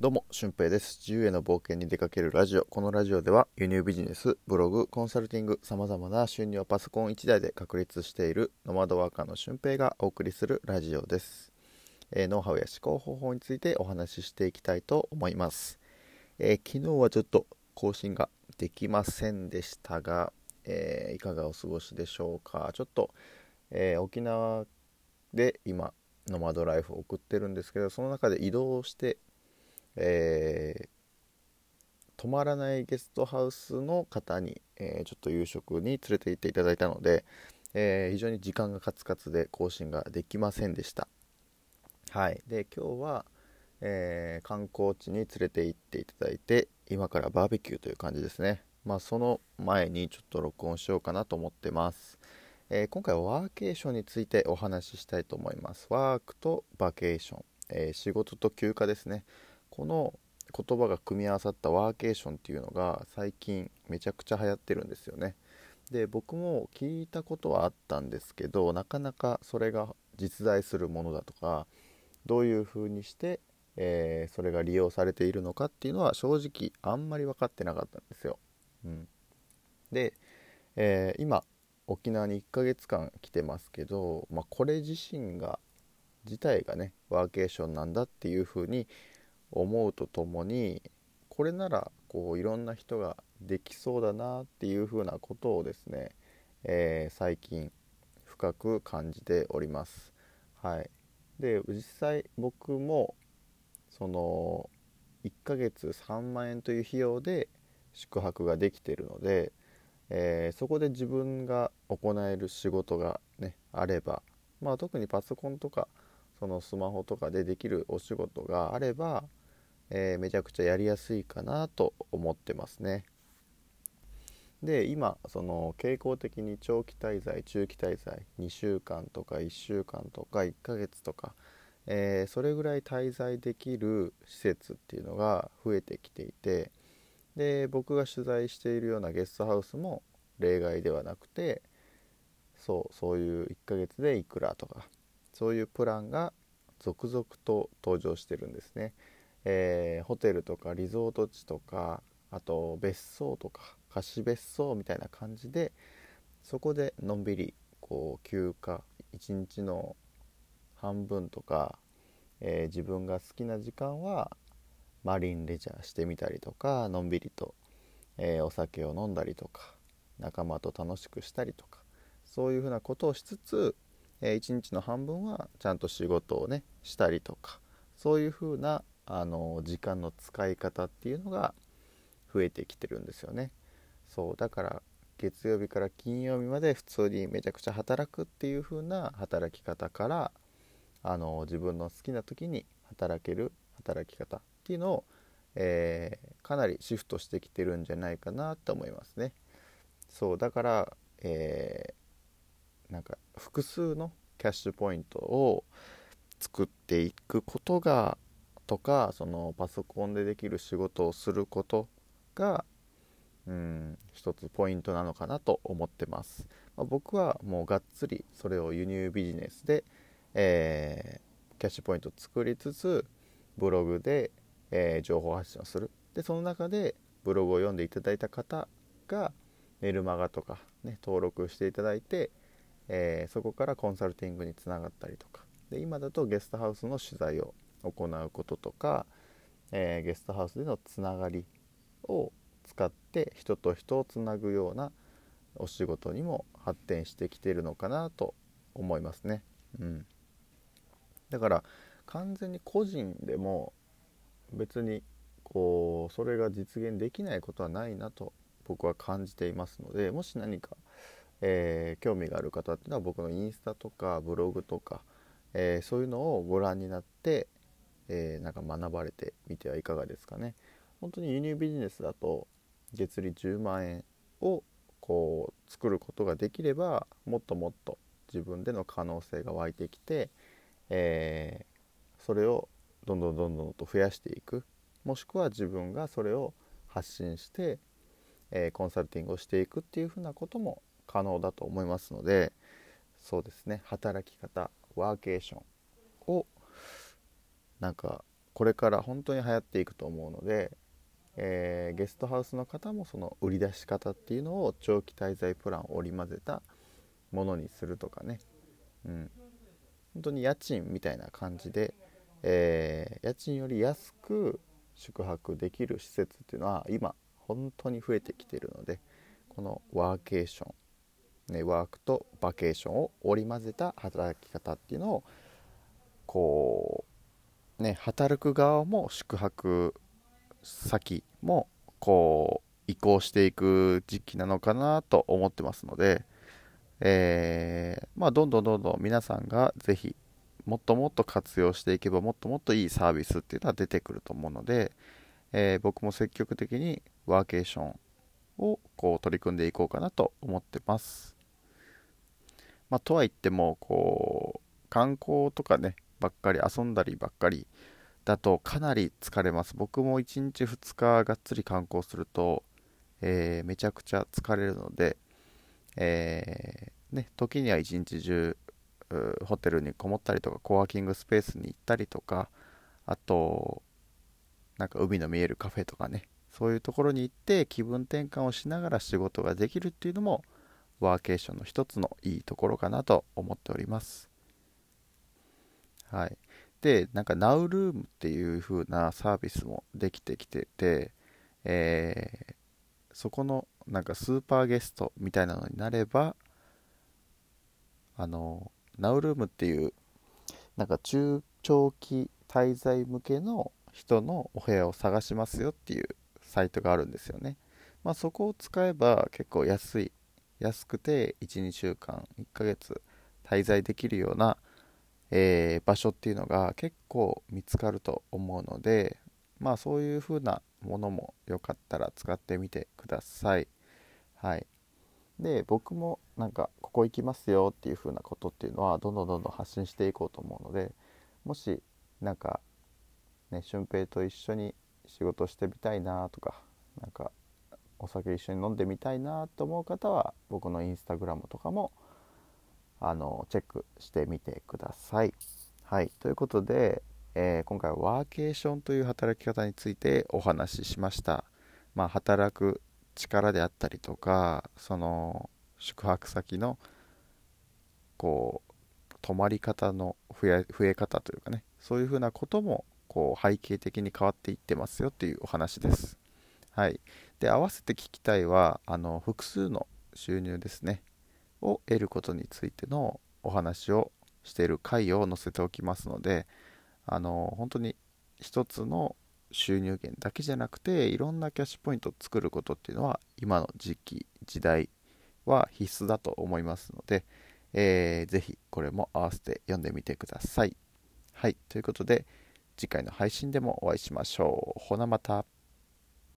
どうも、俊平です。自由への冒険に出かけるラジオ。このラジオでは輸入ビジネス、ブログ、コンサルティング、様々な収入をパソコン1台で確立しているノマドワーカーの俊平がお送りするラジオです。えー、ノウハウや思考方法についてお話ししていきたいと思います。えー、昨日はちょっと更新ができませんでしたが、えー、いかがお過ごしでしょうか。ちょっと、え沖縄で今、ノマドライフを送ってるんですけど、その中で移動してえー、泊まらないゲストハウスの方に、えー、ちょっと夕食に連れて行っていただいたので、えー、非常に時間がカツカツで更新ができませんでした。はい、で今日は、えー、観光地に連れて行っていただいて今からバーベキューという感じですね。まあ、その前にちょっと録音しようかなと思ってます。えー、今回はワーケーションについてお話ししたいと思います。ワークとバケーション、えー、仕事と休暇ですね。この言葉が組み合わさったワーケーションっていうのが最近めちゃくちゃ流行ってるんですよね。で僕も聞いたことはあったんですけどなかなかそれが実在するものだとかどういうふうにして、えー、それが利用されているのかっていうのは正直あんまり分かってなかったんですよ、うん、で、えー、今沖縄に1ヶ月間来てますけど、まあ、これ自身が自体がねワーケーションなんだっていうふうに思うとともにこれならこういろんな人ができそうだなっていうふうなことをですね、えー、最近深く感じております。はい、で実際僕もその1ヶ月3万円という費用で宿泊ができているので、えー、そこで自分が行える仕事が、ね、あれば、まあ、特にパソコンとかそのスマホとかでできるお仕事があればえー、めちゃくちゃやりやすいかなと思ってますね。で今その傾向的に長期滞在中期滞在2週間とか1週間とか1ヶ月とか、えー、それぐらい滞在できる施設っていうのが増えてきていてで僕が取材しているようなゲストハウスも例外ではなくてそうそういう1ヶ月でいくらとかそういうプランが続々と登場してるんですね。えー、ホテルとかリゾート地とかあと別荘とか貸別荘みたいな感じでそこでのんびりこう休暇一日の半分とか、えー、自分が好きな時間はマリンレジャーしてみたりとかのんびりと、えー、お酒を飲んだりとか仲間と楽しくしたりとかそういうふうなことをしつつ、えー、一日の半分はちゃんと仕事をねしたりとかそういうふうなあの時間の使い方っていうのが増えてきてるんですよね。そうだから月曜日から金曜日まで普通にめちゃくちゃ働くっていう風な働き方からあの自分の好きな時に働ける働き方っていうのを、えー、かなりシフトしてきてるんじゃないかなと思いますね。そうだから、えー、なんか複数のキャッシュポイントを作っていくことがとかそのパソコンでできる仕事をすることがうん一つポイントなのかなと思ってます、まあ、僕はもうがっつりそれを輸入ビジネスで、えー、キャッシュポイントを作りつつブログで、えー、情報発信をする。でその中でブログを読んでいただいた方がメルマガとか、ね、登録していただいて、えー、そこからコンサルティングにつながったりとか。で今だとゲストハウスの取材を行うこととか、えー、ゲストハウスでのつながりを使って人と人をつなぐようなお仕事にも発展してきてるのかなと思いますね。うん、だから完全に個人でも別にこうそれが実現できないことはないなと僕は感じていますのでもし何か、えー、興味がある方っていうのは僕のインスタとかブログとか、えー、そういうのをご覧になってえー、なんか学ばれてみてはいかがですかね。本当に輸入ビジネスだと月利10万円をこう作ることができればもっともっと自分での可能性が湧いてきて、えー、それをどんどんどんどんと増やしていくもしくは自分がそれを発信して、えー、コンサルティングをしていくっていうふうなことも可能だと思いますのでそうですね働き方ワーケーションをなんかこれから本当に流行っていくと思うので、えー、ゲストハウスの方もその売り出し方っていうのを長期滞在プランを織り交ぜたものにするとかね、うん、本当に家賃みたいな感じで、えー、家賃より安く宿泊できる施設っていうのは今本当に増えてきてるのでこのワーケーション、ね、ワークとバケーションを織り交ぜた働き方っていうのをこうね働く側も宿泊先もこう移行していく時期なのかなと思ってますので、えー、まあ、どんどんどんどん皆さんがぜひもっともっと活用していけばもっともっといいサービスっていうのは出てくると思うので、えー、僕も積極的にワーケーションをこう取り組んでいこうかなと思ってます。まあ、とは言ってもこう観光とかねばっかり遊んだりばっかりだとかなり疲れます。僕も1日2日がっつり観光すると、えー、めちゃくちゃ疲れるので、えー、ね、時には一日中ホテルにこもったりとかコワーキングスペースに行ったりとかあとなんか海の見えるカフェとかねそういうところに行って気分転換をしながら仕事ができるっていうのもワーケーションの一つのいいところかなと思っておりますはいでなんか Now Room っていう風なサービスもできてきてて、えー、そこのなんかスーパーゲストみたいなのになればあのナウルームっていうなんか中長期滞在向けの人のお部屋を探しますよっていうサイトがあるんですよね。まあ、そこを使えば結構安い安くて12週間1ヶ月滞在できるような、えー、場所っていうのが結構見つかると思うのでまあそういう風なものもよかったら使ってみてください。はい。で僕もなんかここ行きますよっていう風なことっていうのはどんどんどんどん発信していこうと思うのでもしなんかね俊平と一緒に仕事してみたいなとかなんかお酒一緒に飲んでみたいなと思う方は僕のインスタグラムとかもあのチェックしてみてください。はいということで、えー、今回はワーケーションという働き方についてお話ししました。まあ、働く力であったりとかその宿泊先のこう泊まり方の増え方というかねそういうふうなこともこう背景的に変わっていってますよっていうお話です。はい、で合わせて聞きたいはあの複数の収入ですねを得ることについてのお話をしている回を載せておきますのであの本当に一つの収入源だけじゃなくていろんなキャッシュポイントを作ることっていうのは今の時期時代は必須だと思いますので、えー、ぜひこれも合わせて読んでみてください。はい、ということで次回の配信でもお会いしましょう。ほなまた。